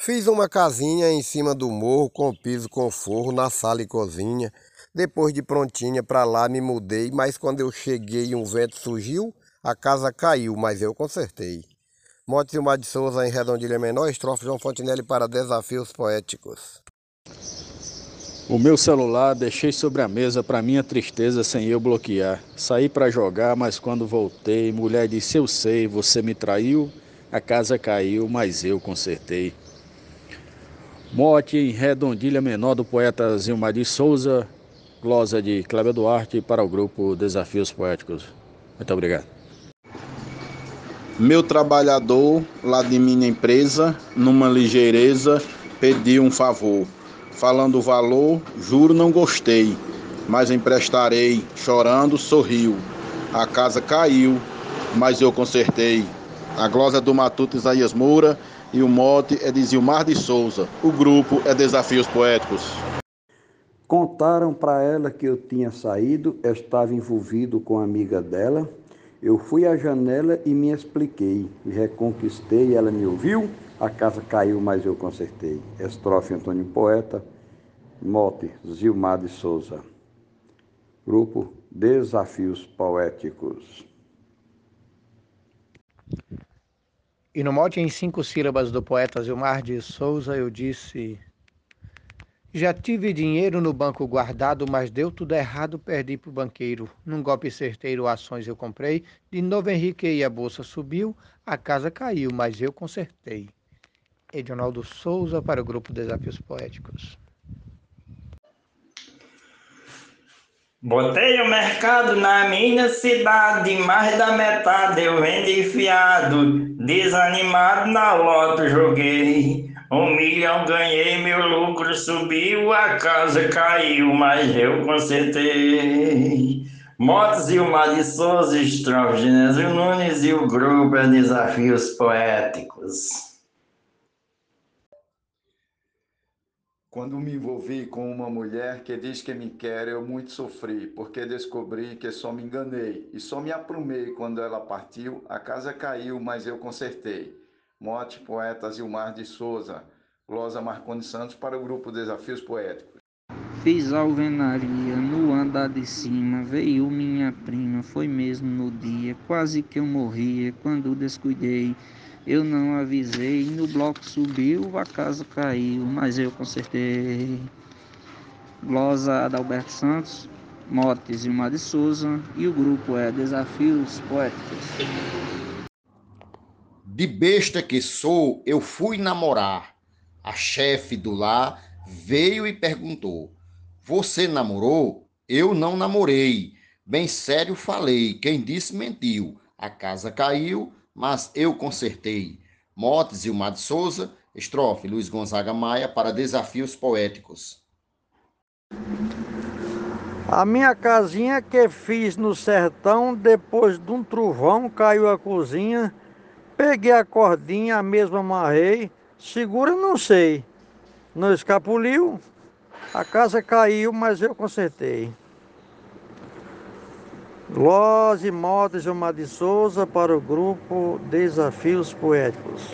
Fiz uma casinha em cima do morro com piso com forro na sala e cozinha. Depois de prontinha para lá me mudei, mas quando eu cheguei um vento surgiu, a casa caiu, mas eu consertei. Mote Silmar de Souza em Redondilha Menor, estrofe João Fontinelli para Desafios Poéticos. O meu celular deixei sobre a mesa para minha tristeza sem eu bloquear. Saí para jogar, mas quando voltei, mulher disse: Eu sei, você me traiu, a casa caiu, mas eu consertei. Mote em Redondilha Menor do poeta Zilmar de Souza, glosa de Cléber Duarte para o grupo Desafios Poéticos. Muito obrigado. Meu trabalhador, lá de minha empresa, numa ligeireza, pediu um favor falando o valor, juro não gostei, mas emprestarei, chorando sorriu. A casa caiu, mas eu consertei. A glosa do Matuto Isaías Moura e o mote é de Zilmar de Souza. O grupo é Desafios Poéticos. Contaram para ela que eu tinha saído, estava envolvido com a amiga dela. Eu fui à janela e me expliquei. Me reconquistei, ela me ouviu. A casa caiu, mas eu consertei. Estrofe Antônio Poeta, mote Zilmar de Souza. Grupo Desafios Poéticos. E no mote em cinco sílabas do poeta Zilmar de Souza, eu disse: Já tive dinheiro no banco guardado, mas deu tudo errado, perdi pro banqueiro. Num golpe certeiro, ações eu comprei, de novo enriquei, a bolsa subiu, a casa caiu, mas eu consertei. Edionaldo Souza para o grupo Desafios Poéticos. Botei o mercado na minha cidade, mais da metade eu vendi fiado, desanimado na loto joguei. Um milhão ganhei, meu lucro subiu, a casa caiu, mas eu consertei. Motos e o Mar de Souza, estrofes de Nunes e o grupo é Desafios Poéticos. Quando me envolvi com uma mulher que diz que me quer, eu muito sofri, porque descobri que só me enganei e só me aprumei quando ela partiu. A casa caiu, mas eu consertei. Mote, poeta Zilmar de Souza, glosa Marconi Santos para o grupo Desafios Poéticos. Fiz alvenaria no andar de cima, veio minha prima, foi mesmo no dia, quase que eu morria quando descuidei. Eu não avisei, no bloco subiu, a casa caiu, mas eu consertei. Glosa Adalberto Santos, Motes e Mar de Souza, e o grupo é Desafios Poéticos. De besta que sou, eu fui namorar. A chefe do lar veio e perguntou: Você namorou? Eu não namorei. Bem sério falei, quem disse mentiu. A casa caiu, mas eu consertei. Motes Mar de Souza, estrofe Luiz Gonzaga Maia para Desafios Poéticos. A minha casinha que fiz no sertão, depois de um trovão caiu a cozinha, peguei a cordinha, a mesma amarrei, segura não sei, não escapuliu, a casa caiu, mas eu consertei. Lose Modas Gilmar de Souza para o grupo Desafios Poéticos.